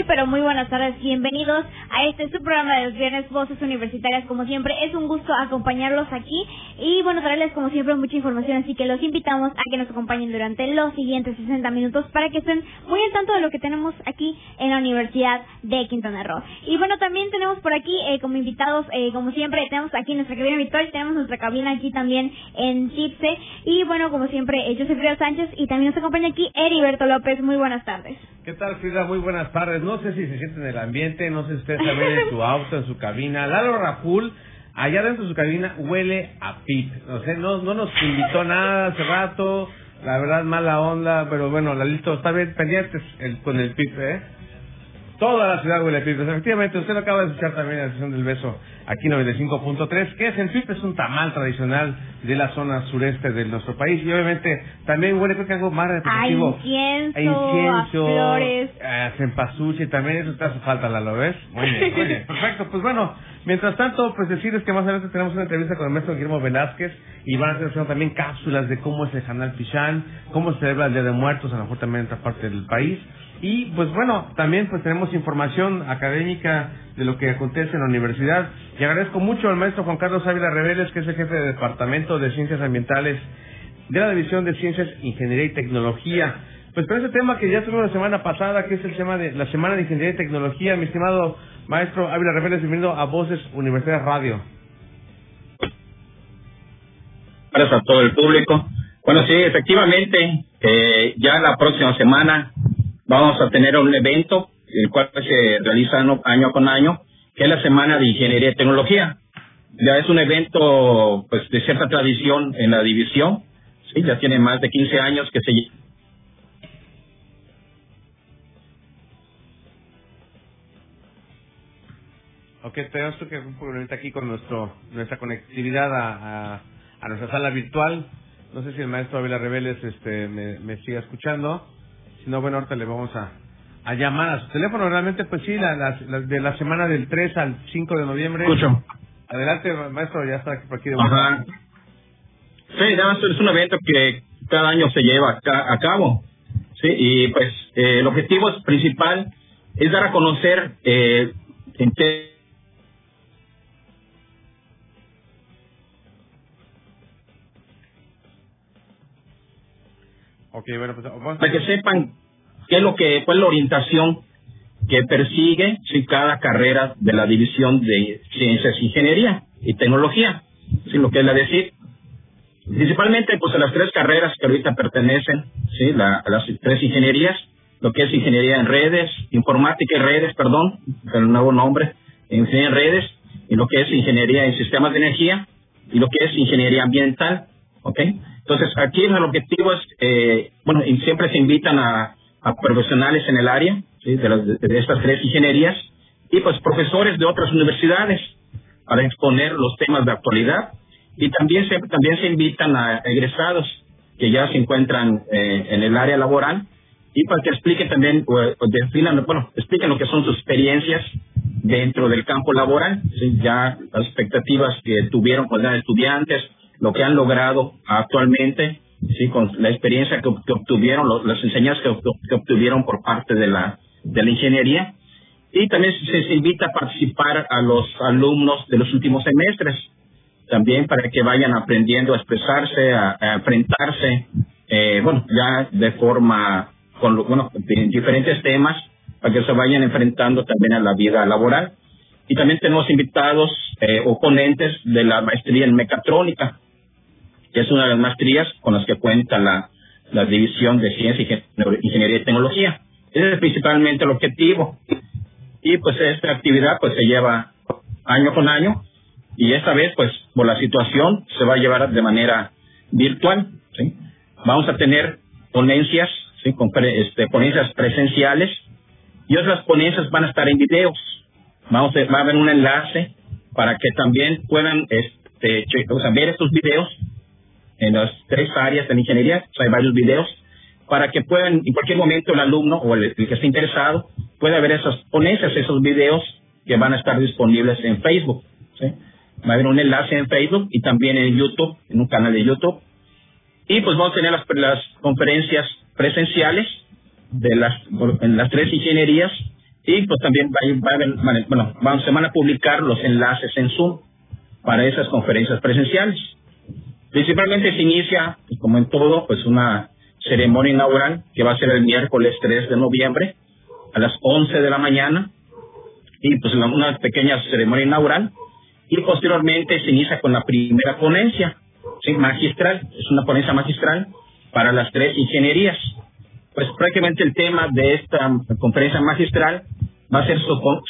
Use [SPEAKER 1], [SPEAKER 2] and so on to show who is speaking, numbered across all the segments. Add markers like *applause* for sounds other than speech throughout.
[SPEAKER 1] Muy, pero muy buenas tardes. Bienvenidos a este su programa de los viernes Voces Universitarias. Como siempre, es un gusto acompañarlos aquí y, bueno, traerles como siempre mucha información. Así que los invitamos a que nos acompañen durante los siguientes 60 minutos para que estén muy al tanto de lo que tenemos aquí en la Universidad de Quintana Roo. Y, bueno, también tenemos por aquí eh, como invitados, eh, como siempre, tenemos aquí nuestra cabina virtual, tenemos nuestra cabina aquí también en Chipse. Y, bueno, como siempre, eh, yo soy Frida Sánchez y también nos acompaña aquí Heriberto López. Muy buenas tardes.
[SPEAKER 2] ¿Qué tal, Frida? Muy buenas tardes. No sé si se siente en el ambiente, no sé si ustedes *laughs* también en su auto, en su cabina. Lalo Raful, allá dentro de su cabina, huele a pip. O sea, no, no nos invitó nada hace rato. La verdad, mala onda, pero bueno, Lalito, está bien pendientes el, con el pip, ¿eh? Toda la ciudad huele a pip. Efectivamente, usted lo acaba de escuchar también en la sesión del beso aquí 95.3, que es el pip, es un tamal tradicional de la zona sureste de nuestro país y obviamente también huele creo que algo más representativo.
[SPEAKER 1] A incienso,
[SPEAKER 2] a incienso,
[SPEAKER 1] a flores.
[SPEAKER 2] a cempasúchil, también eso te hace falta, ¿lo ves? Muy bien, muy bien, *laughs* perfecto. Pues bueno, mientras tanto, pues decirles que más adelante tenemos una entrevista con el maestro Guillermo Velázquez y van a haciendo también cápsulas de cómo es el Canal Pichán, cómo se celebra el Día de Muertos, a lo mejor también en otra parte del país. Y pues bueno, también pues tenemos información académica de lo que acontece en la universidad. Y agradezco mucho al maestro Juan Carlos Ávila Reveles, que es el jefe de Departamento de Ciencias Ambientales de la División de Ciencias, Ingeniería y Tecnología. Pues con ese tema que ya tuvimos la semana pasada, que es el tema de la Semana de Ingeniería y Tecnología, mi estimado maestro Ávila Reveles, bienvenido a Voces Universidad Radio.
[SPEAKER 3] Gracias a todo el público. Bueno, sí, efectivamente, eh, ya la próxima semana vamos a tener un evento, el cual se realiza año, con año, que es la Semana de Ingeniería y Tecnología. Ya es un evento pues de cierta tradición en la división, sí, ya tiene más de 15 años que se
[SPEAKER 2] Ok, tenemos que un problemita aquí con nuestro nuestra conectividad a, a, nuestra sala virtual. No sé si el maestro Avila Reveles este, me, me siga escuchando. Si no, bueno, ahorita le vamos a, a llamar a su teléfono. Realmente, pues sí, la, la, la- de la semana del 3 al 5 de noviembre.
[SPEAKER 3] Escucho.
[SPEAKER 2] Adelante, maestro, ya está por aquí de
[SPEAKER 3] Ajá. Sí, ya es es un evento que cada año se lleva a, ca- a cabo. Sí, y pues eh, el objetivo principal es dar a conocer eh, en qué
[SPEAKER 2] Ok, bueno, pues vamos
[SPEAKER 3] para que sepan qué es lo que cuál es la orientación que persigue sí, cada carrera de la división de ciencias, ingeniería y tecnología, sí, lo que es la decir. Principalmente, pues, a las tres carreras que ahorita pertenecen, sí, la- a las tres ingenierías, lo que es ingeniería en redes, informática y redes, perdón, el nuevo nombre, ingeniería en redes, y lo que es ingeniería en sistemas de energía, y lo que es ingeniería ambiental, ¿ok? Entonces, aquí el objetivo es, eh, bueno, siempre se invitan a, profesionales en el área, de, las- de estas tres ingenierías, y pues profesores de otras universidades para exponer los temas de actualidad, y también se, también se invitan a egresados que ya se encuentran eh, en el área laboral, y para que expliquen también, o, o definan, bueno, expliquen lo que son sus experiencias dentro del campo laboral, ya las expectativas que tuvieron cuando eran estudiantes, lo que han logrado actualmente, sí, con la experiencia que, que obtuvieron, lo- las enseñanzas que, que obtuvieron por parte de la, de la ingeniería. Y también se, se invita a participar a los alumnos de los últimos semestres, también para que vayan aprendiendo a expresarse, a, a enfrentarse, eh, bueno, ya de forma, con bueno, en diferentes temas, para que se vayan enfrentando también a la vida laboral. Y también tenemos invitados eh, o ponentes de la maestría en mecatrónica, que es una de las maestrías con las que cuenta la, la División de Ciencia, Ingen- Ingeniería y Tecnología. Ese es principalmente el objetivo. Y pues esta actividad pues se lleva año con año y esta vez pues por la situación se va a llevar de manera virtual. ¿sí? Vamos a tener ponencias ¿sí? Con este, ponencias presenciales y otras ponencias van a estar en videos. Vamos a, va a haber un enlace para que también puedan este, ver estos videos en las tres áreas de la ingeniería. hay varios videos para que puedan, en cualquier momento, el alumno o el, que esté interesado pueda ver esas ponencias, esos videos que van a estar disponibles en Facebook. ¿sí? Va a haber un enlace en Facebook y también en YouTube, en un canal de YouTube. Y pues vamos a tener las, las conferencias presenciales de las, en las tres ingenierías y pues también va, a haber, bueno, vamos, se van a publicar los enlaces en Zoom para esas conferencias presenciales. Principalmente se inicia, como en todo, pues una ceremonia inaugural que va a ser el miércoles 3 de noviembre a las 11 de la mañana y pues una pequeña ceremonia inaugural y posteriormente se inicia con la primera ponencia ¿sí? magistral, es una ponencia magistral para las tres ingenierías. Pues prácticamente el tema de esta conferencia magistral va a ser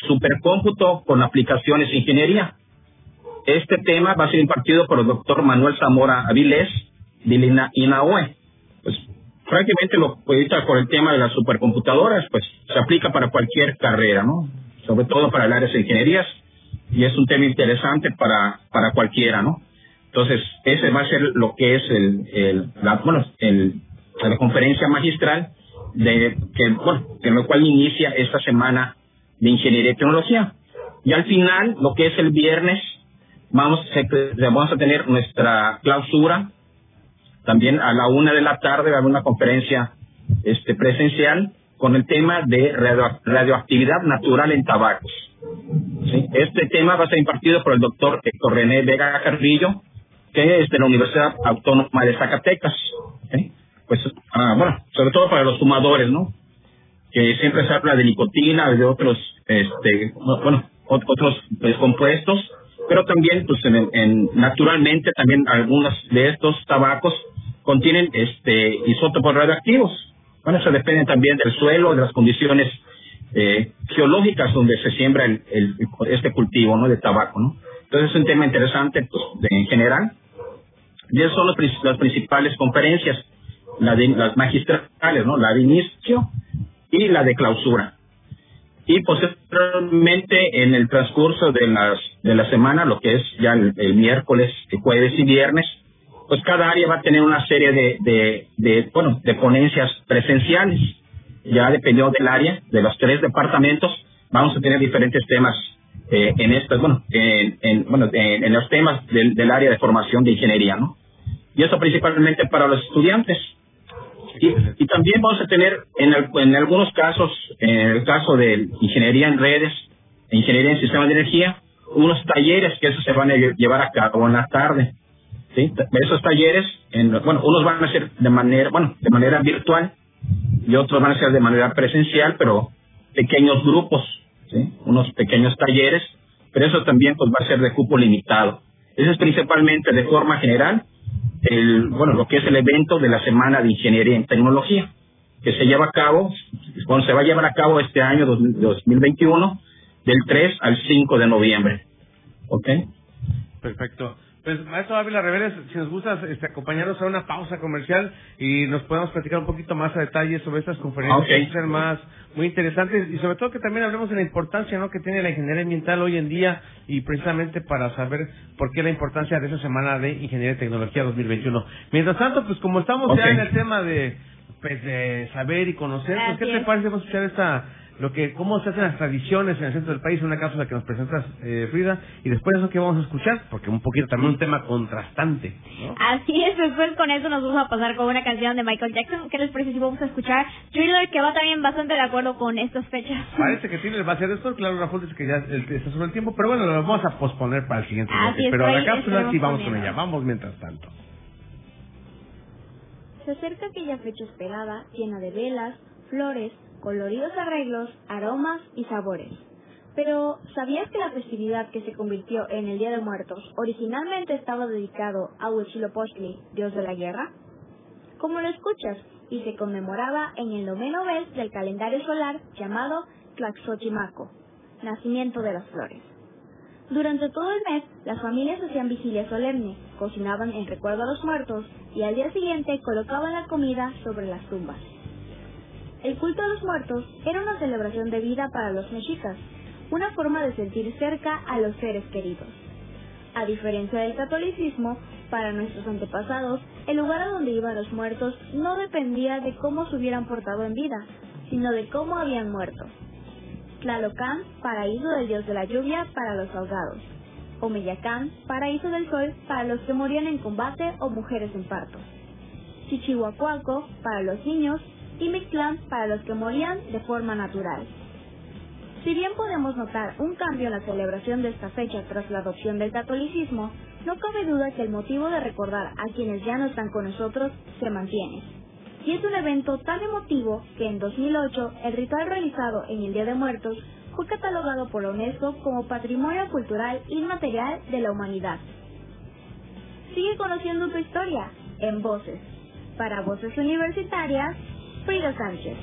[SPEAKER 3] supercómputo con aplicaciones ingeniería. Este tema va a ser impartido por el doctor Manuel Zamora Avilés de INAOE. Pues prácticamente lo ahorita por el tema de las supercomputadoras, pues se aplica para cualquier carrera, ¿no? Sobre todo para el área de ingenierías y es un tema interesante para, para cualquiera, ¿no? Entonces, ese va a ser lo que es el, el la, bueno, el, la conferencia magistral de que, bueno, en lo cual inicia esta semana de ingeniería y tecnología. Y al final, lo que es el viernes, vamos, vamos a tener nuestra clausura también a la una de la tarde va a haber una conferencia este, presencial con el tema de radioactividad natural en tabacos. Este tema va a ser impartido por el doctor Héctor René Vega Carrillo, que es de la Universidad Autónoma de Zacatecas. Pues, ah, bueno, sobre todo para los fumadores, ¿no? Que siempre se habla de nicotina, de otros, este, bueno, otros pues, compuestos, pero también, pues, en, naturalmente, también algunos de estos tabacos contienen este isótopos radioactivos. Bueno, eso depende también del suelo, de las condiciones eh, geológicas donde se siembra el, este cultivo ¿no? de tabaco. ¿no? Entonces es un tema interesante pues, en general. Y esas son las principales conferencias, la de, las magistrales, ¿no? la de inicio y la de clausura. Y posteriormente en el transcurso de las de la semana, lo que es ya el, miércoles, jueves y viernes, pues cada área va a tener una serie de, de, bueno, de ponencias presenciales. Ya dependiendo del área, de los tres departamentos, vamos a tener diferentes temas eh, en bueno, en, en bueno, en, los temas del, del, área de formación de ingeniería, ¿no? Y eso principalmente para los estudiantes. Y, también vamos a tener, en, en algunos casos, en el caso de ingeniería en redes, ingeniería en sistemas de energía, unos talleres que eso se van a llevar a cabo en la tarde. ¿sí? Esos talleres, en, bueno, unos van a ser de manera, bueno, de manera virtual y otros van a ser de manera presencial, pero pequeños grupos. Unos pequeños talleres, pero eso también pues va a ser de cupo limitado. Eso es principalmente de forma general el, bueno, lo que es el evento de la Semana de Ingeniería en Tecnología, que se lleva a cabo, bueno, se va a llevar a cabo este año 2021, del 3 al 5 de noviembre. ¿Ok?
[SPEAKER 2] Perfecto. Pues, maestro Ávila Reveles, si nos gusta este, acompañarnos a una pausa comercial y nos podemos platicar un poquito más a detalle sobre estas conferencias que ser más muy interesantes y sobre todo que también hablemos de la importancia ¿no? que tiene la ingeniería ambiental hoy en día y precisamente para saber por qué la importancia de esa semana de Ingeniería y Tecnología 2021. Mientras tanto, pues como estamos ya en el tema de, pues, de saber y conocer, pues, ¿qué te parece vamos a escuchar esta lo que cómo se hacen las tradiciones en el centro del país, una cápsula que nos presentas, eh, Frida, y después eso que vamos a escuchar, porque un poquito también un tema contrastante.
[SPEAKER 1] Así es, después con eso nos vamos a pasar con una canción de Michael Jackson. ¿Qué les parece si vamos a escuchar Thriller, que va también bastante de acuerdo con estas fechas? *laughs*
[SPEAKER 2] Parece que Thriller va a ser esto, claro, Rafael dice que ya está sobre el tiempo, pero bueno, lo vamos a posponer para el siguiente bloque. Pero la cápsula sí vamos con ella, vamos mientras tanto.
[SPEAKER 4] Se acerca aquella fecha esperada, llena de velas, flores, coloridos arreglos, aromas y sabores. Pero, ¿sabías que la festividad que se convirtió en el Día de Muertos originalmente estaba dedicado a Huitzilopochtli, dios de la guerra? Como lo escuchas, y se conmemoraba en el noveno mes del calendario solar llamado Tlaxochimaco, nacimiento de las flores. Durante todo el mes, las familias hacían vigilia solemne, cocinaban en recuerdo a los muertos y al día siguiente colocaban la comida sobre las tumbas. El culto a los muertos era una celebración de vida para los mexicas, una forma de sentir cerca a los seres queridos. A diferencia del catolicismo, para nuestros antepasados, el lugar a donde iban los muertos no dependía de cómo se hubieran portado en vida, sino de cómo habían muerto. Tlalocán, paraíso del dios de la lluvia para los ahogados. Omeyacán, paraíso del sol para los que morían en combate o mujeres en parto. Chichihuacuaco, para los niños, y Mictlán, para los que morían de forma natural. Si bien podemos notar un cambio en la celebración de esta fecha tras la adopción del catolicismo, no cabe duda que el motivo de recordar a quienes ya no están con nosotros se mantiene. Y es un evento tan emotivo que en 2008 el ritual realizado en el Día de Muertos fue catalogado por la UNESCO como Patrimonio Cultural Inmaterial de la Humanidad. Sigue conociendo tu historia en Voces. Para Voces Universitarias, Frida Sánchez.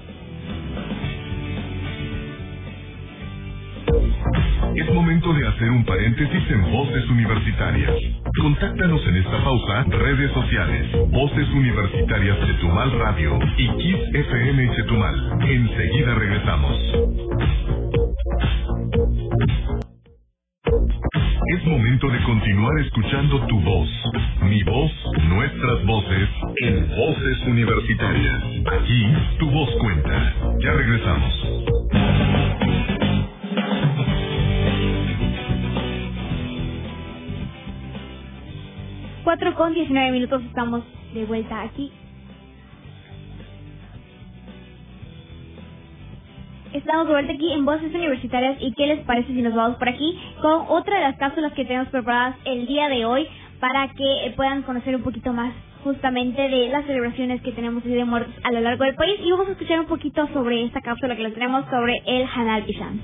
[SPEAKER 5] Es momento de hacer un paréntesis en Voces Universitarias. Contáctanos en esta pausa, redes sociales, Voces Universitarias Chetumal Radio y Kiss FM Chetumal. Enseguida regresamos. De continuar escuchando tu voz, mi voz, nuestras voces, en Voces Universitarias. Aquí, tu voz cuenta. Ya regresamos.
[SPEAKER 1] 4 con 19 minutos estamos de vuelta aquí. Estamos de aquí en Voces Universitarias y qué les parece si nos vamos por aquí con otra de las cápsulas que tenemos preparadas el día de hoy para que puedan conocer un poquito más justamente de las celebraciones que tenemos de muertos a lo largo del país y vamos a escuchar un poquito sobre esta cápsula que les tenemos sobre el Hanal Pichán.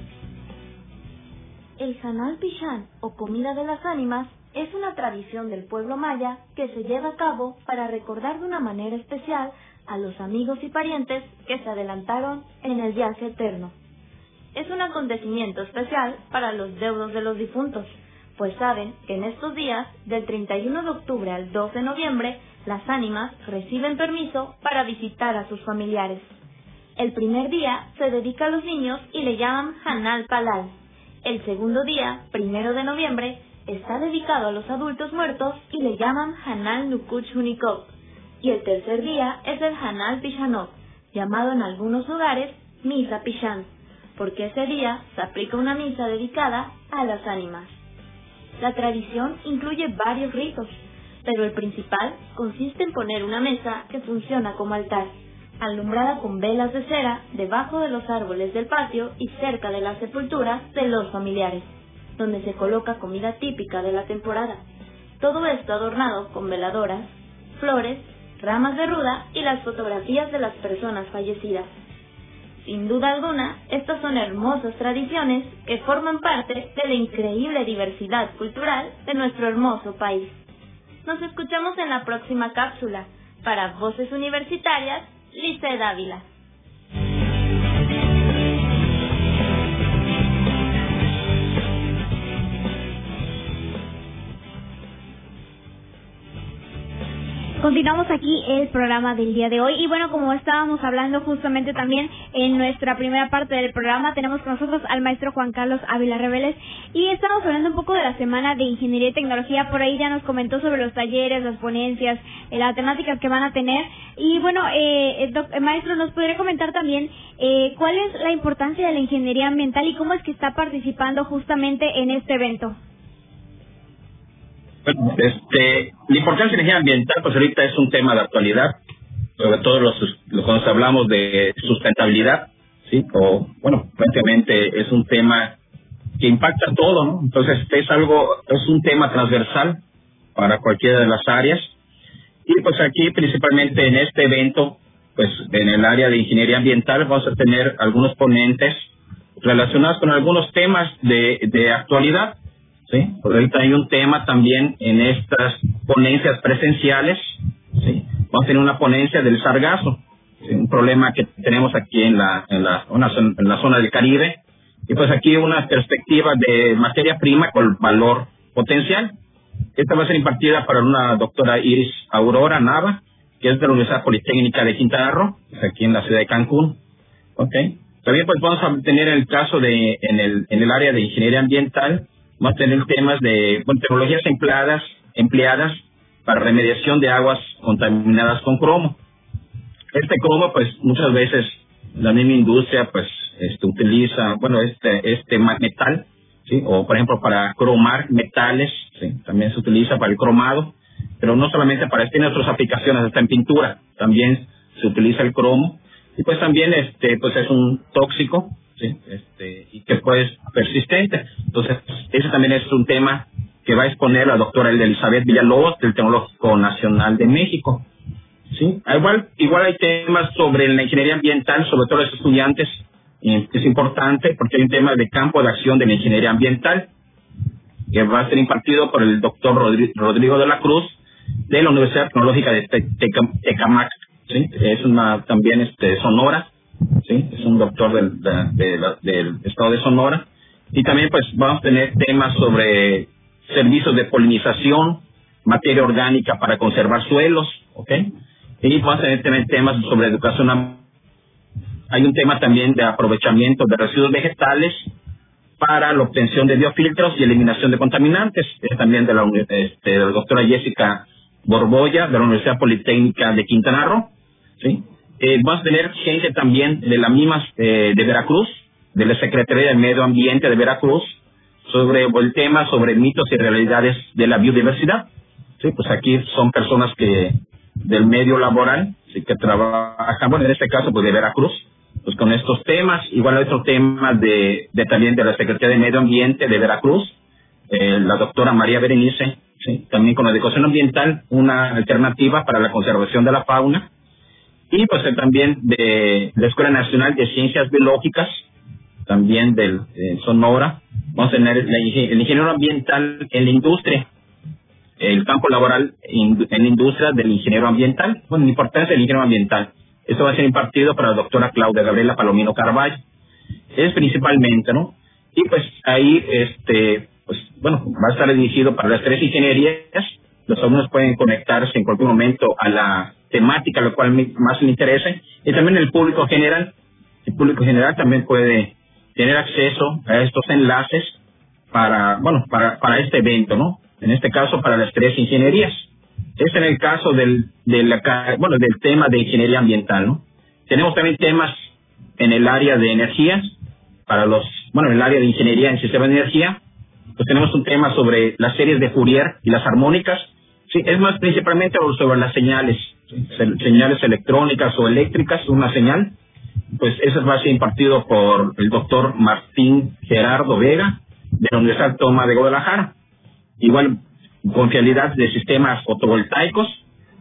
[SPEAKER 4] El Hanal Pichán o comida de las ánimas es una tradición del pueblo maya que se lleva a cabo para recordar de una manera especial a los amigos y parientes que se adelantaron en el viaje eterno. Es un acontecimiento especial para los deudos de los difuntos, pues saben que en estos días, del 31 de octubre al 2 de noviembre, las ánimas reciben permiso para visitar a sus familiares. El primer día se dedica a los niños y le llaman Hanal Palal. El segundo día, primero de noviembre, está dedicado a los adultos muertos y le llaman Hanal Nukuch Hunikov. Y el tercer día es el Hanal Pishanot, llamado en algunos lugares Misa Pishan, porque ese día se aplica una misa dedicada a las ánimas. La tradición incluye varios ritos, pero el principal consiste en poner una mesa que funciona como altar, alumbrada con velas de cera debajo de los árboles del patio y cerca de la sepultura de los familiares donde se coloca comida típica de la temporada. Todo esto adornado con veladoras, flores, ramas de ruda y las fotografías de las personas fallecidas. Sin duda alguna, estas son hermosas tradiciones que forman parte de la increíble diversidad cultural de nuestro hermoso país. Nos escuchamos en la próxima cápsula. Para Voces Universitarias, Lice Dávila.
[SPEAKER 1] Continuamos aquí el programa del día de hoy. Y bueno, como estábamos hablando justamente también en nuestra primera parte del programa, tenemos con nosotros al maestro Juan Carlos Ávila Reveles. Y estamos hablando un poco de la Semana de Ingeniería y Tecnología, por ahí ya nos comentó sobre los talleres, las ponencias, eh, las temáticas que van a tener. Y bueno, eh, eh maestro, ¿nos podría comentar también eh, cuál es la importancia de la ingeniería ambiental y cómo es que está participando justamente en este evento?
[SPEAKER 3] Este, la importancia de la energía ambiental, pues ahorita es un tema de actualidad, sobre todo los, cuando hablamos de sustentabilidad, ¿sí? O, bueno, prácticamente es un tema que impacta todo, ¿no? Entonces, es algo, es un tema transversal para cualquiera de las áreas. Y pues aquí, principalmente en este evento, pues en el área de ingeniería ambiental, vamos a tener algunos ponentes relacionados con algunos temas de, de actualidad ¿sí? ahorita hay un tema también en estas ponencias presenciales, ¿sí? Vamos a tener una ponencia del sargazo, un problema que tenemos aquí en la, en la, en la zona del Caribe, y pues aquí una perspectiva de materia prima con valor potencial. Esta va a ser impartida para una doctora Iris Aurora Nava, que es de la Universidad Politécnica de Quintana Roo, aquí en la ciudad de Cancún. ¿Ok? También pues vamos a tener el caso de, en el, en el área de ingeniería ambiental, vamos a tener temas de bueno, tecnologías empleadas, empleadas para remediación de aguas contaminadas con cromo. Este cromo, pues muchas veces la misma industria, pues, este, utiliza, bueno, este, este metal, ¿sí? O, por ejemplo, para cromar metales, ¿sí? También se utiliza para el cromado, pero no solamente para, tiene otras aplicaciones, está en pintura, también se utiliza el cromo y pues también este pues es un tóxico este y que pues persistente. Entonces ese también es un tema que va a exponer la doctora Elizabeth Villalobos del Tecnológico Nacional de México. Sí. Igual igual hay temas sobre la ingeniería ambiental sobre todo los estudiantes. Es importante porque hay un tema de campo de acción de la ingeniería ambiental que va a ser impartido por el doctor Rodrigo de la Cruz de la Universidad Tecnológica de Tecamac. ¿sí? Es una también este Sonora, ¿sí? Es un doctor del, del estado de Sonora. Y también pues vamos a tener temas sobre servicios de polinización, materia orgánica para conservar suelos, ¿ok? Y vamos a tener también temas sobre educación. Hay un tema también de aprovechamiento de residuos vegetales para la obtención de biofiltros y eliminación de contaminantes. Es también de la, este, de la doctora Jessica Borboya de la Universidad Politécnica de Quintana Roo. ¿sí? Eh, vamos a tener gente también de la misma eh, de Veracruz, de la Secretaría de Medio Ambiente de Veracruz, sobre el tema sobre mitos y realidades de la biodiversidad. Sí, pues aquí son personas que del medio laboral, sí, que trabajan, bueno, en este caso pues de Veracruz, pues con estos temas, igual otro tema de, de también de la Secretaría de Medio Ambiente de Veracruz, eh, la doctora María Berenice, sí, también con la educación ambiental, una alternativa para la conservación de la fauna, y pues también de la Escuela Nacional de Ciencias Biológicas, también del Sonora. Vamos a tener el ingeniero ambiental en la industria, el campo laboral en la industria del ingeniero ambiental, bueno, la importancia del ingeniero ambiental. Esto va a ser impartido para la doctora Claudia Gabriela Palomino Carvalho. Es principalmente, ¿no? Y pues ahí, este, pues bueno, va a estar dirigido para las tres ingenierías. Los alumnos pueden conectarse en cualquier momento a la temática, lo cual más le interese, y también el público general. El público general también puede tener acceso a estos enlaces para, bueno, para, para este evento, ¿no? En este caso, para las tres ingenierías. Este es el caso del, del, bueno, del tema de ingeniería ambiental, ¿no? Tenemos también temas en el área de energías, para los, bueno, en el área de ingeniería en sistemas de energía, pues tenemos un tema sobre las series de Fourier y las armónicas. Sí, es más principalmente sobre las señales señales electrónicas o eléctricas, una señal, pues eso va a ser impartido por el doctor Martín Gerardo Vega de la Universidad Toma de Guadalajara. Igual, confiabilidad de sistemas fotovoltaicos,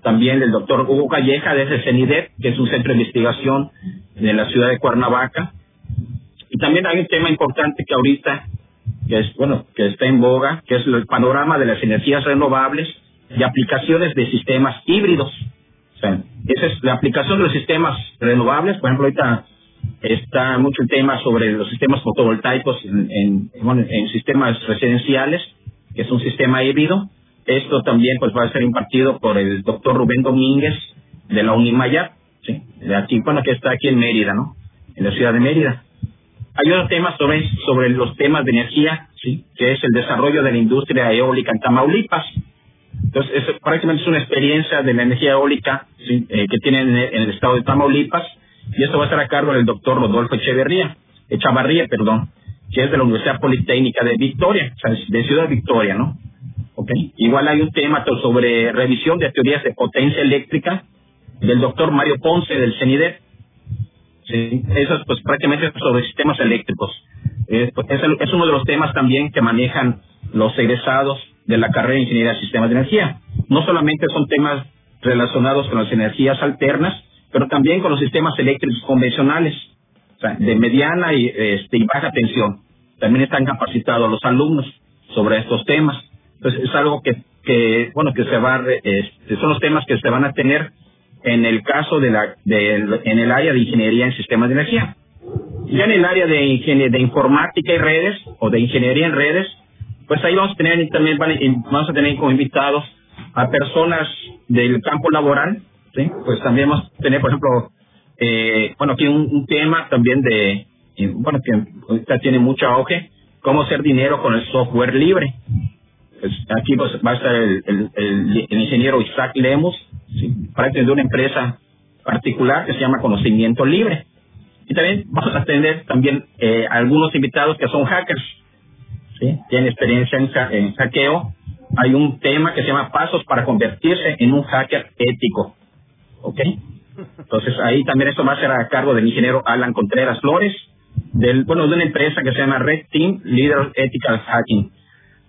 [SPEAKER 3] también del doctor Hugo Calleja de ese CENIDEP, que es un centro de investigación de la ciudad de Cuernavaca. Y también hay un tema importante que ahorita, que es, bueno, que está en boga, que es el panorama de las energías renovables y aplicaciones de sistemas híbridos esa es la aplicación de los sistemas renovables. Por ejemplo, ahorita está mucho el tema sobre los sistemas fotovoltaicos en, en, sistemas residenciales, que es un sistema híbrido. Esto también pues va a ser impartido por el doctor Rubén Domínguez de la Unimaya, ¿sí? de aquí, bueno, que está aquí en Mérida, ¿no? En la ciudad de Mérida. Hay otro tema sobre, sobre los temas de energía, ¿sí? que es el desarrollo de la industria eólica en Tamaulipas. Entonces, es, prácticamente es una experiencia de la energía eólica eh, que tienen en, el estado de Tamaulipas, y esto va a estar a cargo del doctor Rodolfo Echeverría, Echavarría, perdón, que es de la Universidad Politécnica de Victoria, o sea, de Ciudad Victoria, ¿no? Okay. Igual hay un tema sobre revisión de teorías de potencia eléctrica del doctor Mario Ponce del CENIDEP. Sí, eso es pues prácticamente sobre sistemas eléctricos. es, es uno de los temas también que manejan los egresados de la carrera de Ingeniería de Sistemas de Energía. No solamente son temas relacionados con las energías alternas, pero también con los sistemas eléctricos convencionales, de mediana y, este, y baja tensión. También están capacitados los alumnos sobre estos temas. Entonces es algo que, que bueno, que se va, este, son los temas que se van a tener en el caso de la, de, en el área de ingeniería en sistemas de energía. Ya en el área de, de informática y redes, o de ingeniería en redes, pues ahí vamos a tener también vamos a tener como invitados a personas del campo laboral. Pues también vamos a tener, por ejemplo, eh, bueno, aquí un, tema también de, bueno, que ahorita tiene mucho auge, cómo hacer dinero con el software libre. Pues aquí pues, va a estar el, ingeniero Isaac Lemos, parte de una empresa particular que se llama Conocimiento Libre. Y también vamos a tener también eh, algunos invitados que son hackers, ¿sí? tienen experiencia en, en hackeo. Hay un tema que se llama Pasos para convertirse en un hacker ético. ¿Ok? Entonces ahí también esto va a ser a cargo del ingeniero Alan Contreras Flores, del, bueno, de una empresa que se llama Red Team Leader Ethical Hacking.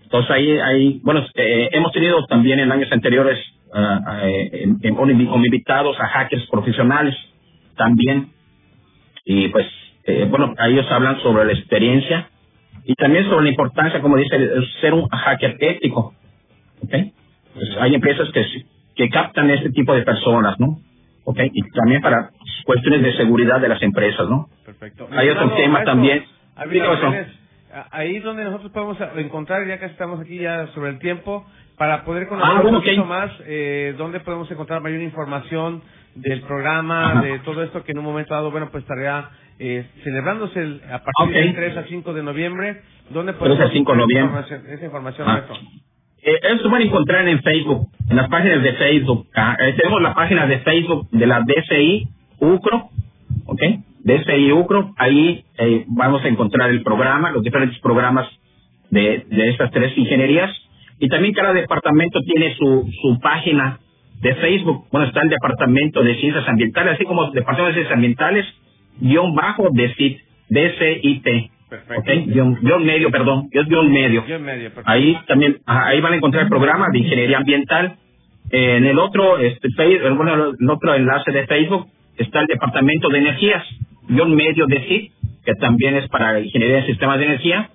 [SPEAKER 3] Entonces ahí, ahí bueno, eh, hemos tenido también en años anteriores uh, invitados a hackers profesionales también. Y pues, eh, bueno, ellos hablan sobre la experiencia y también sobre la importancia, como dice, de ser un hacker ético. ¿okay? Pues hay empresas que, que captan este tipo de personas, ¿no? ¿ok? Y también para cuestiones de seguridad de las empresas, ¿no?
[SPEAKER 2] Perfecto.
[SPEAKER 3] Hay otro tema también.
[SPEAKER 2] Ahí es donde nosotros podemos encontrar, ya que estamos aquí ya sobre el tiempo, para poder conocer ah, un poquito más, eh, dónde podemos encontrar mayor información del programa, de todo esto que en un momento dado, bueno, pues estaría eh, celebrándose a partir del 3 a 5 de noviembre. ¿Dónde podemos
[SPEAKER 3] encontrar
[SPEAKER 2] esa información? Ah.
[SPEAKER 3] Eh, eso van a encontrar en Facebook, en las páginas de Facebook. Ah, eh, tenemos la página de Facebook de la DCI UCRO, ¿ok? DCI UCRO, ahí eh, vamos a encontrar el programa, los diferentes programas de, de estas tres ingenierías. Y también cada departamento tiene su, su página de Facebook. Bueno, está el departamento de ciencias ambientales, así como el departamento de ciencias ambientales, guion bajo de CIT, DCIT. Perfecto. Guión, medio, perdón, es guion medio.
[SPEAKER 2] medio
[SPEAKER 3] ahí también, ahí van a encontrar el programa de ingeniería ambiental. Eh, en el otro, este, bueno, el otro enlace de Facebook está el departamento de energías, guion medio de SIT, que también es para ingeniería de sistemas de energía.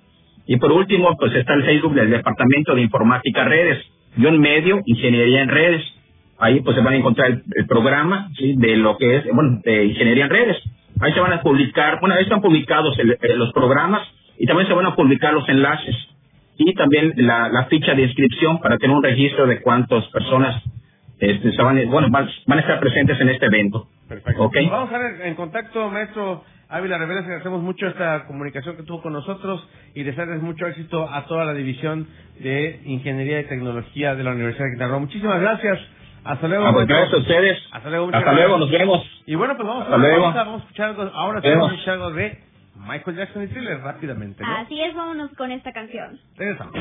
[SPEAKER 3] Y por último, pues está el Facebook del departamento de informática redes, guion medio, ingeniería en redes. Ahí pues se van a encontrar el, programa ¿sí? de lo que es, bueno, de ingeniería en redes. Ahí se van a publicar, bueno, ahí están publicados los programas y también se van a publicar los enlaces y también la, ficha de inscripción para tener un registro de cuántas personas este, se van, bueno, van, a estar presentes en este evento.
[SPEAKER 2] Perfecto. Vamos a ver en contacto, maestro Ávila Rivera, agradecemos mucho esta comunicación que tuvo con nosotros y desearles mucho éxito a toda la división de Ingeniería y Tecnología de la Universidad de Quintana Roo. Muchísimas gracias. Hasta luego.
[SPEAKER 3] Ah, pues gracias a ustedes.
[SPEAKER 2] Hasta luego.
[SPEAKER 3] Hasta luego, nos vemos.
[SPEAKER 2] Y bueno, pues vamos, a, vamos, a, vamos a escuchar algo, ahora vamos a escuchar algo de Michael Jackson y Thriller rápidamente. ¿no?
[SPEAKER 1] Así es, vámonos con esta canción.
[SPEAKER 2] Regresamos.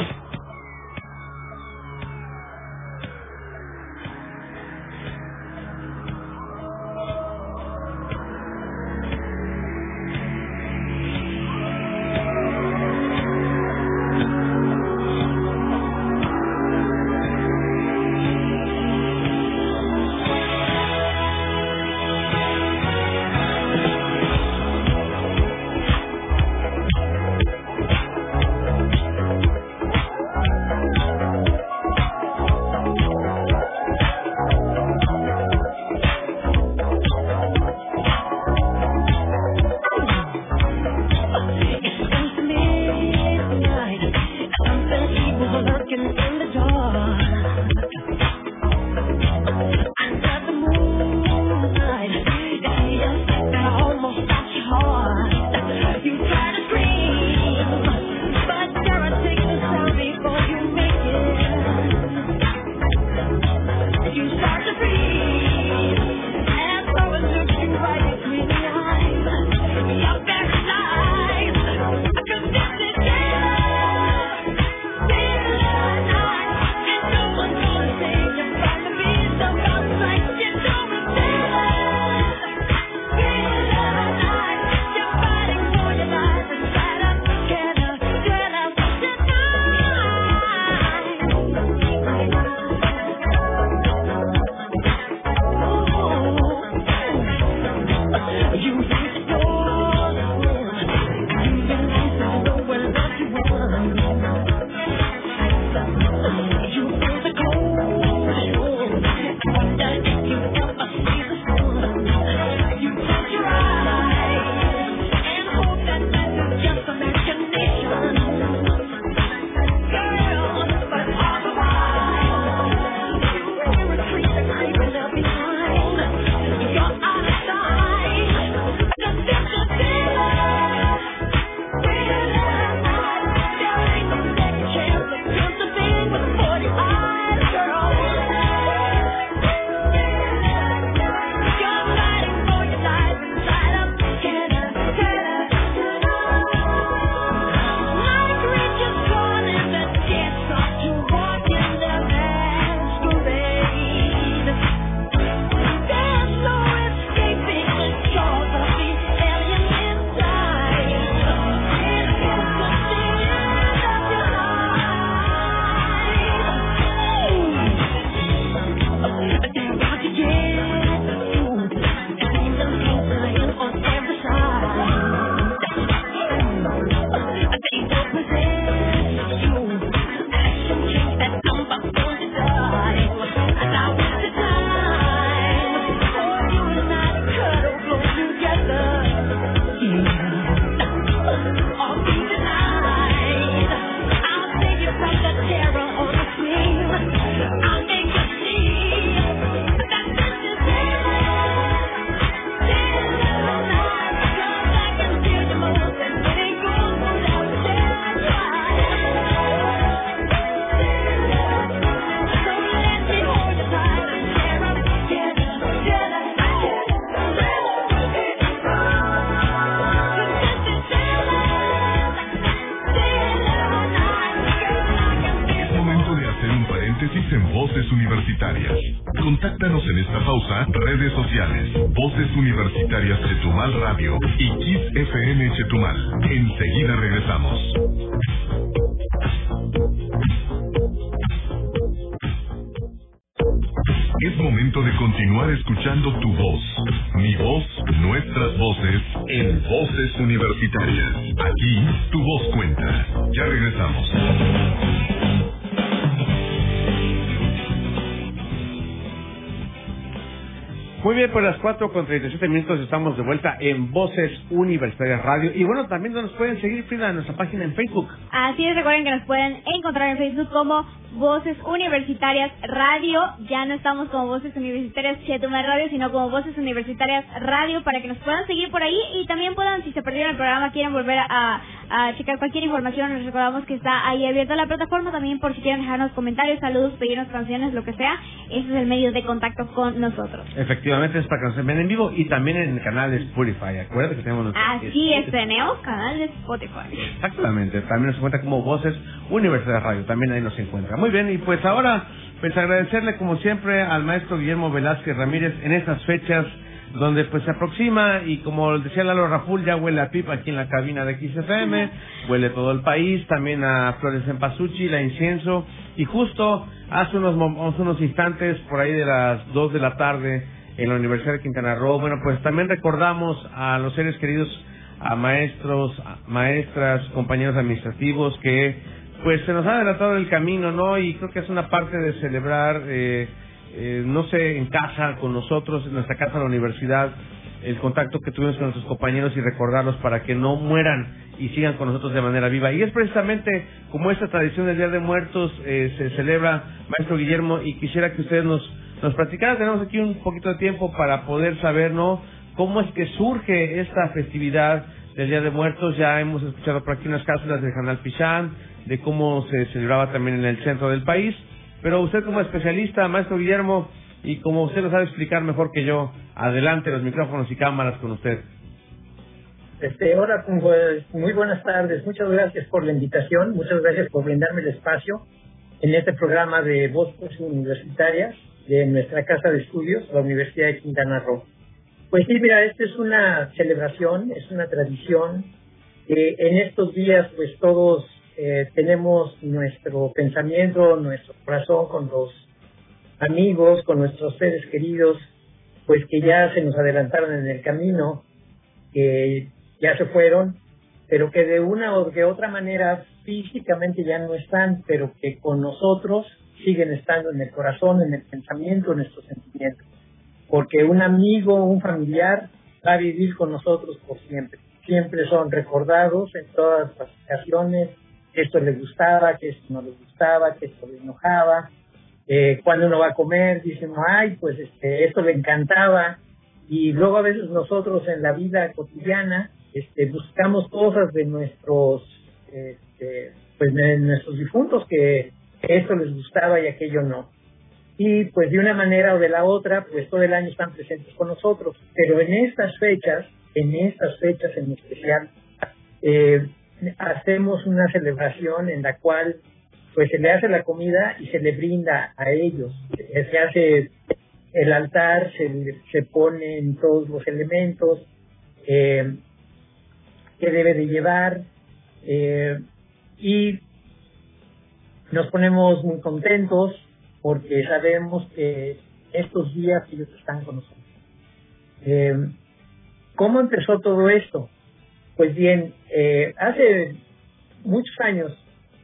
[SPEAKER 5] Voces Universitarias. Contáctanos en esta pausa, redes sociales, Voces Universitarias Chetumal Radio y Kiss FM Chetumal. Enseguida regresamos. Es momento de continuar escuchando tu voz. Mi voz, nuestras voces, en Voces Universitarias. Aquí, tu voz cuenta. Ya regresamos.
[SPEAKER 2] Muy bien, pues las 4 con 37 minutos estamos de vuelta en Voces Universitarias Radio. Y bueno, también nos pueden seguir, Frida, en nuestra página en Facebook.
[SPEAKER 1] Así es, recuerden que nos pueden encontrar en Facebook como Voces Universitarias Radio. Ya no estamos como Voces Universitarias Chetumal Radio, sino como Voces Universitarias Radio para que nos puedan seguir por ahí y también puedan, si se perdieron el programa, quieren volver a, a checar cualquier información, les recordamos que está ahí abierta la plataforma también por si quieren dejarnos comentarios, saludos, pedirnos canciones, lo que sea. Ese es el medio de contacto con nosotros.
[SPEAKER 2] Efectivamente, es para que nos vean en vivo y también en el canal de Spotify. Acuérdate que tenemos nuestro...
[SPEAKER 1] Así es, tenemos canal de Spotify.
[SPEAKER 2] Exactamente, también nos encuentra como Voces Universidad Radio, también ahí nos encuentra. Muy bien, y pues ahora, pues agradecerle como siempre al maestro Guillermo Velázquez Ramírez en estas fechas donde pues se aproxima y como decía Lalo Raful, ya huele a pipa aquí en la cabina de XFM, huele todo el país, también a flores en pasuchi, la incienso, y justo hace unos, unos instantes, por ahí de las 2 de la tarde, en la Universidad de Quintana Roo, bueno, pues también recordamos a los seres queridos, a maestros, maestras, compañeros administrativos que pues se nos ha adelantado el camino, ¿no? Y creo que es una parte de celebrar eh, eh, no sé, en casa, con nosotros, en nuestra casa, en la universidad, el contacto que tuvimos con nuestros compañeros y recordarlos para que no mueran y sigan con nosotros de manera viva. Y es precisamente como esta tradición del Día de Muertos eh, se celebra, maestro Guillermo, y quisiera que ustedes nos, nos platicaran. Tenemos aquí un poquito de tiempo para poder saber, ¿no? Cómo es que surge esta festividad del Día de Muertos. Ya hemos escuchado por aquí unas cápsulas del Canal Pichán, de cómo se celebraba también en el centro del país. Pero usted como especialista, maestro Guillermo, y como usted lo sabe explicar mejor que yo, adelante los micrófonos y cámaras con usted.
[SPEAKER 6] Este, hola, pues, muy buenas tardes. Muchas gracias por la invitación. Muchas gracias por brindarme el espacio en este programa de voces universitarias de nuestra casa de estudios, la Universidad de Quintana Roo. Pues sí, mira, esta es una celebración, es una tradición. que en estos días, pues todos eh, tenemos nuestro pensamiento, nuestro corazón con los amigos, con nuestros seres queridos, pues que ya se nos adelantaron en el camino, que ya se fueron, pero que de una o de otra manera físicamente ya no están, pero que con nosotros siguen estando en el corazón, en el pensamiento, en nuestros sentimientos. Porque un amigo, un familiar va a vivir con nosotros por siempre. Siempre son recordados en todas las ocasiones, que esto le gustaba, que esto no le gustaba, que esto le enojaba. Eh, cuando uno va a comer, dicen, ay, pues este, esto le encantaba. Y luego a veces nosotros en la vida cotidiana este, buscamos cosas de nuestros, este, pues de nuestros difuntos que, esto les gustaba y aquello no. Y pues de una manera o de la otra, pues todo el año están presentes con nosotros. Pero en estas fechas, en estas fechas en especial, eh, hacemos una celebración en la cual pues se le hace la comida y se le brinda a ellos. Se hace el altar, se, se ponen todos los elementos eh, que debe de llevar eh, y nos ponemos muy contentos porque sabemos que estos días ellos están con nosotros. Eh, ¿Cómo empezó todo esto? Pues bien, eh, hace muchos años,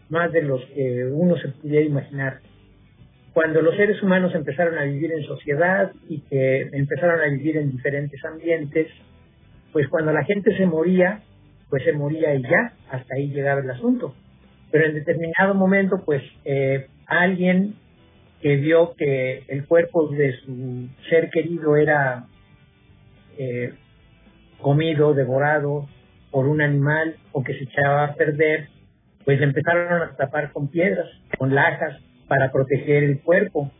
[SPEAKER 6] más de los que uno se pudiera imaginar, cuando los seres humanos empezaron a vivir en sociedad y que empezaron a vivir en diferentes ambientes, pues cuando la gente se moría, pues se moría y ya, hasta ahí llegaba el asunto. Pero en determinado momento, pues eh, alguien que vio que el cuerpo de su ser querido era eh, comido, devorado, por un animal o que se echaba a perder, pues empezaron a tapar con piedras, con lajas, para proteger el cuerpo.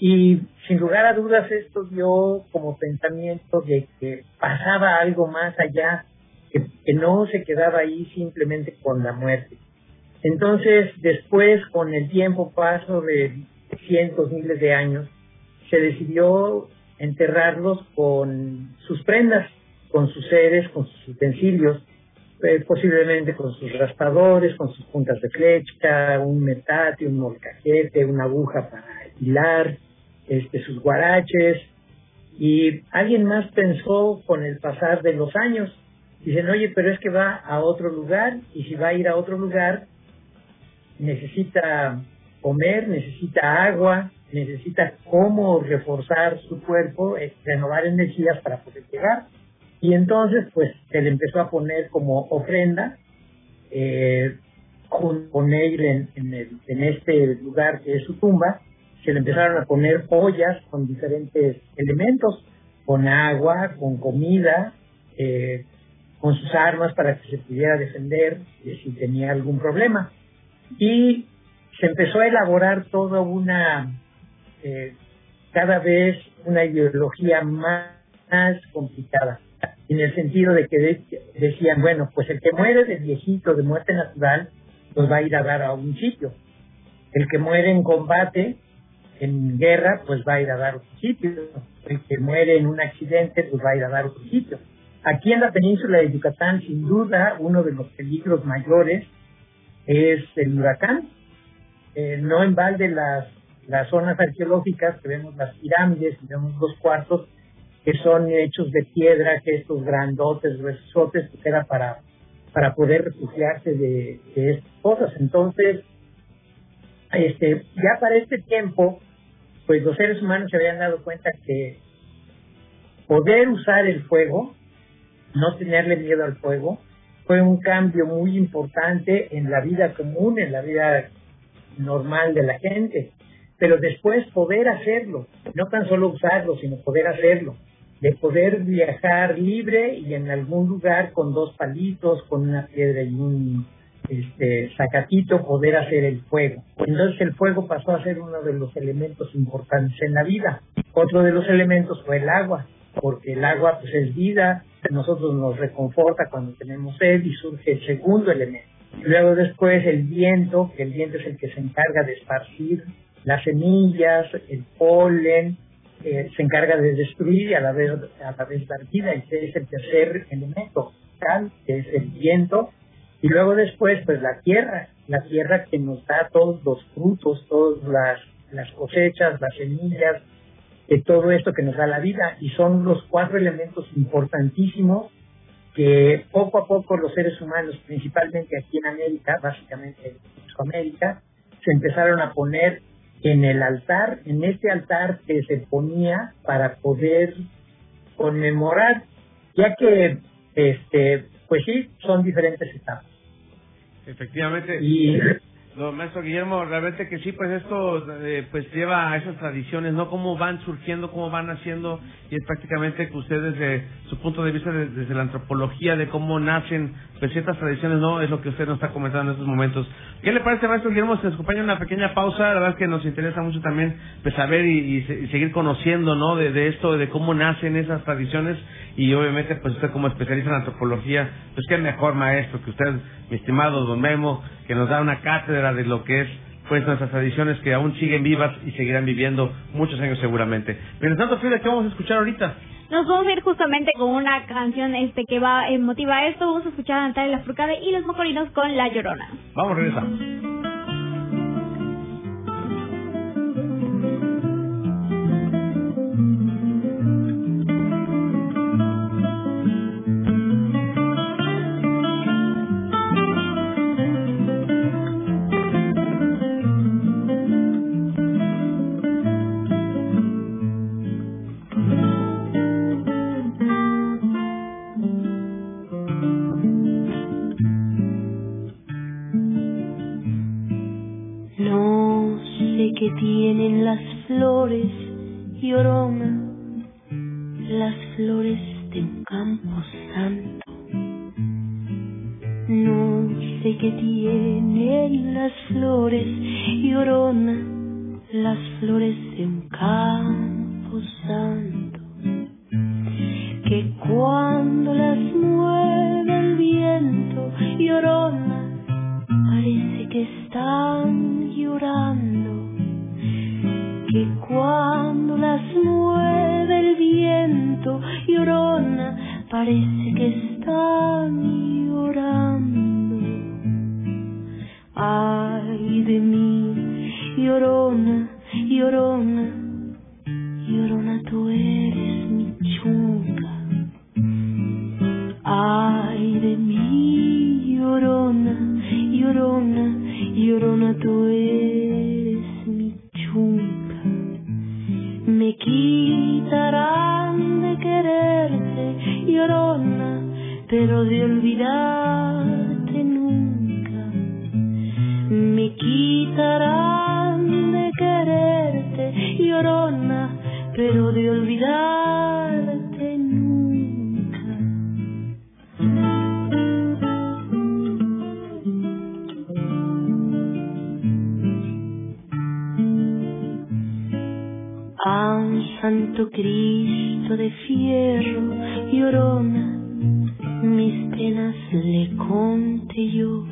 [SPEAKER 6] Y sin lugar a dudas esto dio como pensamiento de que pasaba algo más allá, que, no se quedaba ahí simplemente con la muerte. Entonces, después, con el tiempo paso de cientos, miles de años, se decidió enterrarlos con sus prendas, con sus seres, con sus utensilios, eh, posiblemente con sus raspadores, con sus puntas de flecha, un metate, un molcajete, una aguja para hilar, este, sus guaraches. Y alguien más pensó con el pasar de los años, dicen, oye, pero es que va a otro lugar y si va a ir a otro lugar, necesita comer, necesita agua, necesita cómo reforzar su cuerpo, eh, renovar energías para poder llegar. Y entonces, pues, se le empezó a poner como ofrenda, eh, con él en, en, este lugar que es su tumba, se le empezaron a poner ollas con diferentes elementos, con agua, con comida, eh, con sus armas para que se pudiera defender si tenía algún problema. Y se empezó a elaborar toda una, eh, cada vez una ideología más, complicada, en el sentido de que decían, bueno, pues el que muere de viejito, de muerte natural, pues va a ir a dar a un sitio. El que muere en combate, en guerra, pues va a ir a dar a otro sitio. El que muere en un accidente, pues va a ir a dar a otro sitio. Aquí en la península de Yucatán, sin duda, uno de los peligros mayores es el huracán, eh, no en balde las, las zonas arqueológicas, que vemos las pirámides, vemos los cuartos, que son hechos de piedra, que estos grandotes, gruesotes, que era para, para poder refugiarse de, de estas cosas. Entonces, este, ya para este tiempo, pues los seres humanos se habían dado cuenta que poder usar el fuego, no tenerle miedo al fuego, fue un cambio muy importante en la vida común, en la vida normal de la gente, pero después poder hacerlo, no tan solo usarlo, sino poder hacerlo, de poder viajar libre y en algún lugar con dos palitos, con una piedra y un este sacatito poder hacer el fuego. Entonces el fuego pasó a ser uno de los elementos importantes en la vida. Otro de los elementos fue el agua, porque el agua pues es vida, nosotros nos reconforta cuando tenemos sed y surge el segundo elemento Luego después el viento, que el viento es el que se encarga de esparcir las semillas, el polen, eh, se encarga de destruir y a la vez, a la vez dar vida, ese es el tercer elemento, que es el viento, y luego después pues la tierra, la tierra que nos da todos los frutos, todas las, las cosechas, las semillas, de todo esto que nos da la vida, y son los cuatro elementos importantísimos que poco a poco los seres humanos, principalmente aquí en América, básicamente en América, se empezaron a poner en el altar, en este altar que se ponía para poder conmemorar, ya que, este, pues sí, son diferentes etapas.
[SPEAKER 2] Efectivamente. Y no, maestro Guillermo, realmente que sí, pues esto eh, pues lleva a esas tradiciones, ¿no? Cómo van surgiendo, cómo van haciendo, y es prácticamente que usted desde su punto de vista, desde, la antropología, de cómo nacen pues ciertas tradiciones, ¿no? Es lo que usted nos está comentando en estos momentos. ¿Qué le parece, maestro Guillermo? Se acompaña una pequeña pausa, la verdad es que nos interesa mucho también pues saber y, seguir conociendo, ¿no? De, de esto, de cómo nacen esas tradiciones, y obviamente pues usted como especialista en antropología, pues qué mejor maestro que usted, mi estimado don Memo, que nos da una cátedra de lo que es pues nuestras tradiciones que aún siguen vivas y seguirán viviendo muchos años seguramente. Mientras tanto, Frida, ¿qué vamos a escuchar ahorita?
[SPEAKER 1] Nos vamos a ir justamente con una canción este que va eh, motiva esto. Vamos a escuchar a Natalia Furcade y los Mocolinos con La Llorona.
[SPEAKER 2] Vamos, regresamos.
[SPEAKER 7] tienen las flores llorona, las flores de un campo santo. Noche que tienen las flores llorona, las flores de un santo Cristo de fierro, llorona, mis penas le conté yo.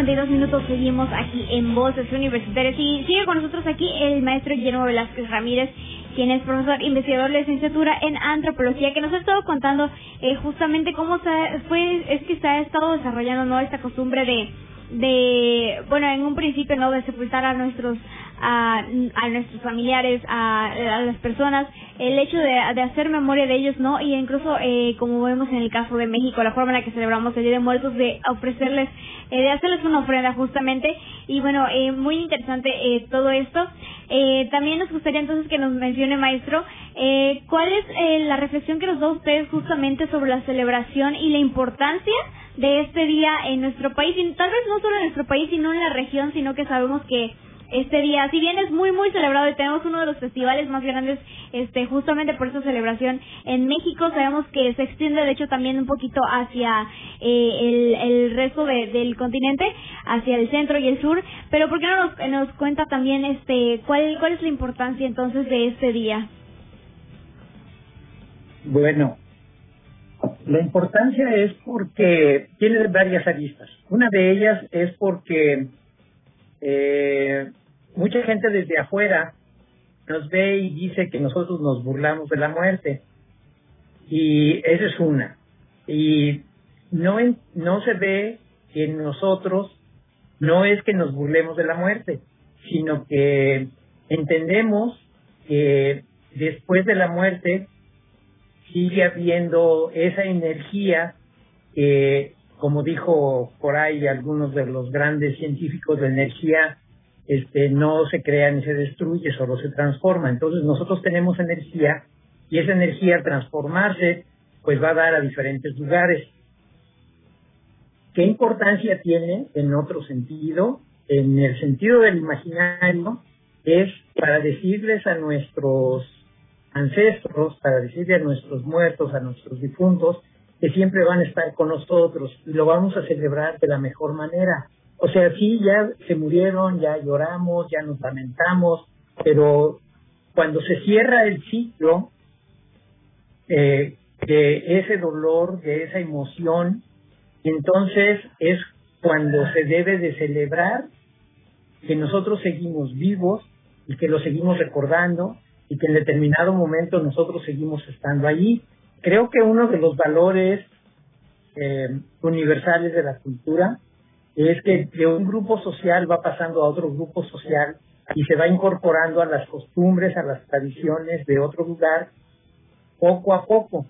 [SPEAKER 1] 52 minutos seguimos aquí en Voces Universitarias. Y sigue con nosotros aquí el maestro Guillermo Velázquez Ramírez, quien es profesor investigador de licenciatura en antropología, que nos ha estado contando eh, justamente cómo se, fue, es que se ha estado desarrollando no esta costumbre de de bueno en un principio no de sepultar a nuestros a, a nuestros familiares a, las personas el hecho de, hacer memoria de ellos no y incluso eh, como vemos en el caso de México la forma en la que celebramos el Día de Muertos de ofrecerles eh, de hacerles una ofrenda justamente. Y bueno eh, muy interesante eh, todo esto. Eh, también nos gustaría entonces que nos mencione maestro eh, cuál es la reflexión que nos da usted justamente sobre la celebración y la importancia de este día en nuestro país y tal vez no solo en nuestro país sino en la región sino que sabemos que este día, si bien es muy muy celebrado y tenemos uno de los festivales más grandes este justamente por esa celebración en México, sabemos que se extiende de hecho también un poquito hacia eh, el, el resto de- del continente, hacia el centro y el sur, pero ¿por qué no nos, nos cuenta también este cuál cuál es la importancia entonces de este día?
[SPEAKER 6] Bueno, la importancia es porque tiene varias aristas. Una de ellas es porque eh, mucha gente desde afuera nos ve y dice que nosotros nos burlamos de la muerte. Y esa es una. Y no, en- no se ve que nosotros no es que nos burlemos de la muerte, sino que entendemos que después de la muerte sigue habiendo esa energía que, como dijo por ahí algunos de los grandes científicos de energía, este, no se crea ni se destruye, solo se transforma. Entonces nosotros tenemos energía y esa energía al transformarse, pues va a dar a diferentes lugares. ¿Qué importancia tiene en otro sentido? En el sentido del imaginario, es para decirles a nuestros ancestros, para decirle a nuestros muertos, a nuestros difuntos, que siempre van a estar con nosotros y lo vamos a celebrar de la mejor manera. O sea, sí, ya se murieron, ya lloramos, ya nos lamentamos, pero cuando se cierra el ciclo eh, de ese dolor, de esa emoción, entonces es cuando se debe de celebrar que nosotros seguimos vivos y que lo seguimos recordando y que en determinado momento nosotros seguimos estando allí. Creo que uno de los valores eh, universales de la cultura es que de un grupo social va pasando a otro grupo social y se va incorporando a las costumbres, a las tradiciones de otro lugar poco a poco.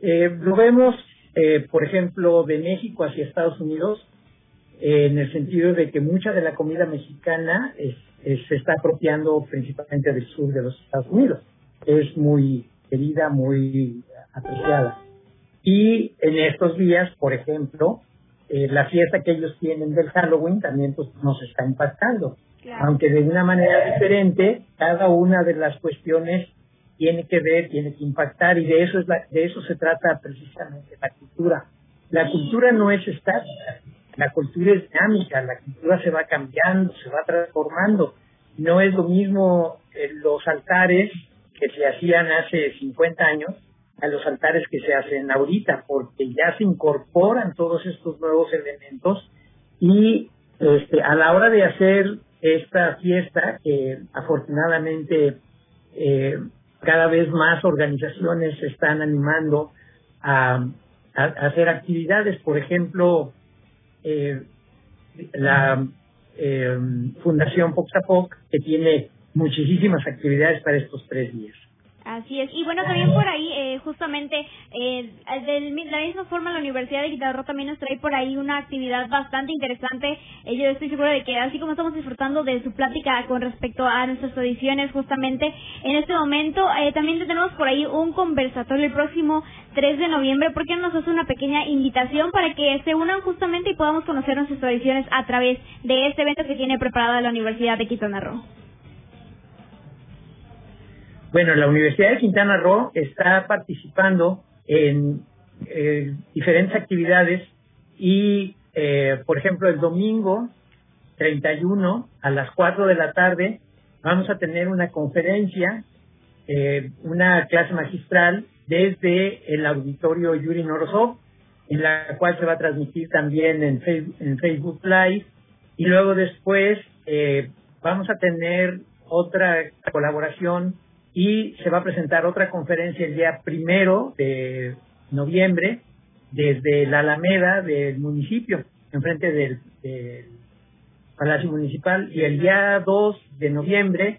[SPEAKER 6] Eh, lo vemos, eh, por ejemplo, de México hacia Estados Unidos, en el sentido de que mucha de la comida mexicana es, se está apropiando principalmente del sur de los Estados Unidos. Es muy querida, muy apreciada. Y en estos días, por ejemplo, eh, la fiesta que ellos tienen del Halloween también pues, nos está impactando. Aunque de una manera diferente, cada una de las cuestiones tiene que ver, tiene que impactar y de eso es de eso se trata precisamente la cultura. La cultura no es estática, la cultura es dinámica, la cultura se va cambiando, se va transformando. No es lo mismo eh, los altares que se hacían hace 50 años a los altares que se hacen ahorita, porque ya se incorporan todos estos nuevos elementos y este, a la hora de hacer esta fiesta, que afortunadamente eh, cada vez más organizaciones se están animando a, hacer actividades, por ejemplo, eh, la eh, Fundación Poxapoc, que tiene muchísimas actividades para estos tres días.
[SPEAKER 1] Así es. Y bueno, también por ahí, eh, justamente, eh, de la misma forma, la Universidad de Guitarro también nos trae por ahí una actividad bastante interesante. Eh, yo estoy segura de que, así como estamos disfrutando de su plática con respecto a nuestras audiciones, justamente en este momento, eh, también tenemos por ahí un conversatorio el próximo 3 de noviembre. ¿Por qué no nos hace una pequeña invitación para que se unan justamente y podamos conocer nuestras tradiciones a través de este evento que tiene preparada la Universidad de Quintana Roo?
[SPEAKER 6] Bueno, la Universidad de Quintana Roo está participando en eh, diferentes actividades y, eh, por ejemplo, el domingo 31 a las 4 de la tarde vamos a tener una conferencia, eh, una clase magistral desde el auditorio Yuri Norosov, en la cual se va a transmitir también en Facebook, en Facebook Live. Y luego después vamos a tener otra colaboración y se va a presentar otra conferencia el día primero de noviembre desde la Alameda del municipio, enfrente del, Palacio Municipal, y el día 2 de noviembre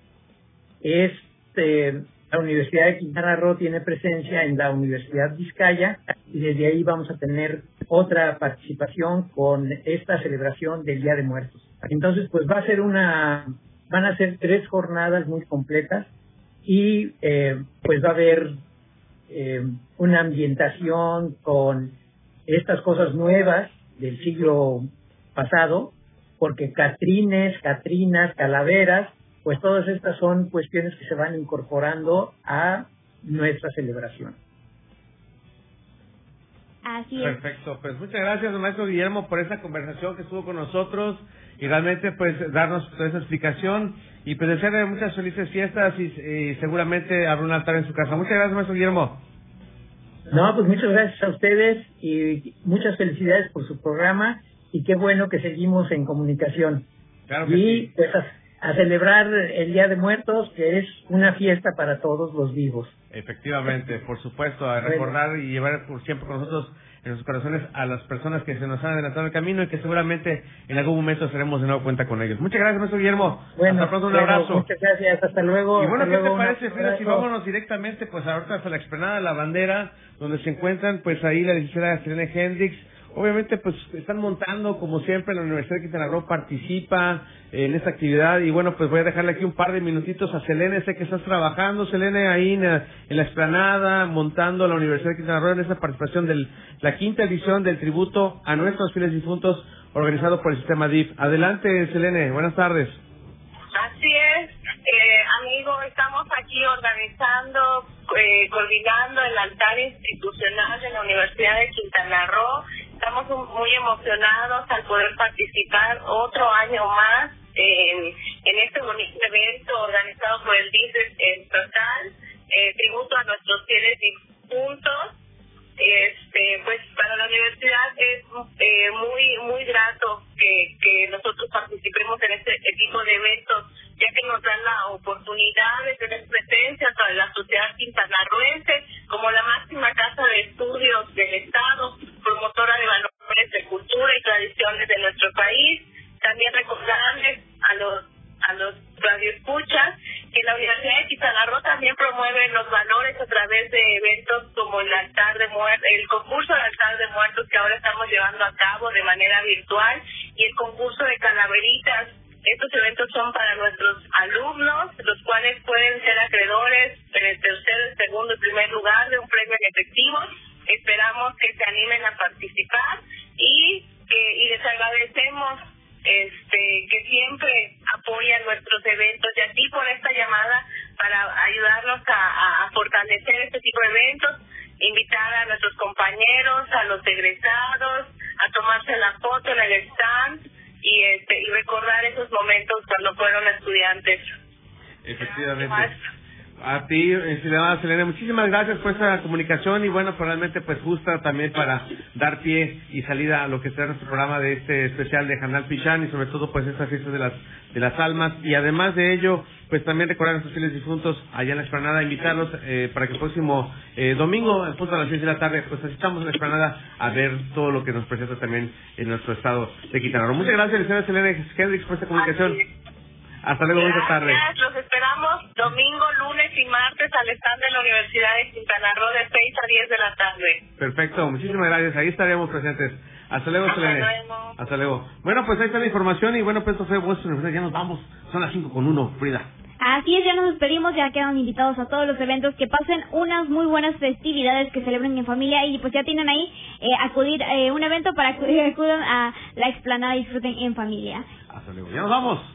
[SPEAKER 6] es eh, la Universidad de Quintana Roo tiene presencia en la Universidad Vizcaya y desde ahí vamos a tener otra participación con esta celebración del Día de Muertos. Entonces, pues va a ser una, van a ser tres jornadas muy completas y eh, pues va a haber eh, una ambientación con estas cosas nuevas del siglo pasado, porque catrines, catrinas, calaveras, pues todas estas son cuestiones que se van incorporando a nuestra celebración.
[SPEAKER 1] Así es.
[SPEAKER 2] Perfecto, pues muchas gracias, maestro Guillermo, por esta conversación que estuvo con nosotros y realmente pues darnos toda esa explicación y pues desearle muchas felices fiestas y, seguramente habrá un altar en su casa. Muchas gracias, maestro Guillermo.
[SPEAKER 6] No, pues muchas gracias a ustedes y muchas felicidades por su programa y qué bueno que seguimos en comunicación.
[SPEAKER 2] Claro
[SPEAKER 6] y pues a, celebrar el Día de Muertos, que es una fiesta para todos los vivos.
[SPEAKER 2] Efectivamente, por supuesto, a recordar y llevar por siempre con nosotros en nuestros corazones a las personas que se nos han adelantado el camino y que seguramente en algún momento seremos de nuevo cuenta con ellos. Muchas gracias, maestro Guillermo.
[SPEAKER 6] Bueno,
[SPEAKER 2] hasta pronto, un abrazo.
[SPEAKER 6] Muchas gracias, hasta luego.
[SPEAKER 2] Y bueno,
[SPEAKER 6] hasta
[SPEAKER 2] ¿qué te parece, Frida, si vámonos directamente pues ahorita hasta la explanada de la bandera, donde se encuentran pues ahí la licenciada Selene Hendrix, Obviamente, pues están montando, como siempre, la Universidad de Quintana Roo participa en esta actividad. Y bueno, pues voy a dejarle aquí un par de minutitos a Selene. Sé que estás trabajando, Selene, ahí en en la explanada, montando la Universidad de Quintana Roo en esta participación de la quinta edición del tributo a nuestros fieles difuntos organizado por el sistema DIF. Adelante, Selene. Buenas tardes.
[SPEAKER 8] Así es, eh, amigo, estamos aquí organizando, eh, coordinando el altar institucional de la Universidad de Quintana Roo. Estamos muy emocionados al poder participar otro año más en, en este bonito evento organizado por el DIF estatal, eh, tributo a nuestros fieles difuntos. Este pues para la universidad es eh, muy muy grato que, que nosotros participemos en este tipo de eventos ya que nos dan la oportunidad de tener presencia para la sociedad quintanarroense como la máxima casa de estudios del estado promotora de valores de cultura y tradiciones de nuestro país también recordarles a los a los radioescuchas que la Universidad de Quintana Roo también promueve los valores a través de eventos como el altar de muertos, el concurso del altar de muertos que ahora estamos llevando a cabo de manera virtual y el concurso de calaveritas. Estos eventos son para nuestros alumnos, los cuales pueden ser acreedores en el tercer, segundo y primer lugar de un premio en efectivo. Esperamos que se animen a participar y, que y les agradecemos este que siempre apoyan nuestros eventos y aquí por esta llamada para ayudarnos a, a- a fortalecer este tipo de eventos, invitar a nuestros compañeros, a los egresados,
[SPEAKER 2] Efectivamente. A ti, eh, estimada Selene, muchísimas gracias por esta comunicación y bueno, pues realmente pues justa también para dar pie y salida a lo que será nuestro programa de este especial de Canal Pichán y sobre todo pues esta fiesta de las de las almas y además de ello pues también recordar a nuestros fieles difuntos allá en la explanada, invitarlos eh, para que el próximo eh, domingo, al punto a las 6 de la tarde, pues asistamos a la explanada a ver todo lo que nos presenta también en nuestro estado de Quintana Roo. Muchas gracias, licenciada Selene Hendrix, por esta comunicación. Hasta luego, buenas tardes.
[SPEAKER 8] Gracias, los esperamos domingo, lunes y martes al stand de la Universidad de Quintana Roo de 6 a 10 de la tarde.
[SPEAKER 2] Perfecto, muchísimas gracias. Ahí estaremos presentes. Hasta luego,
[SPEAKER 8] Hasta
[SPEAKER 2] Selene.
[SPEAKER 8] luego.
[SPEAKER 2] Hasta luego. Bueno, pues ahí está la información y bueno, pues esto fue Universidad. Ya nos vamos. Son las 5 con 1, Frida.
[SPEAKER 1] Así es, ya nos despedimos, ya quedan invitados a todos los eventos, que pasen unas muy buenas festividades que celebren en familia y pues ya tienen ahí eh, acudir eh, un evento para que *laughs* acudan a la explanada y disfruten en familia.
[SPEAKER 2] Hasta luego. Ya nos vamos.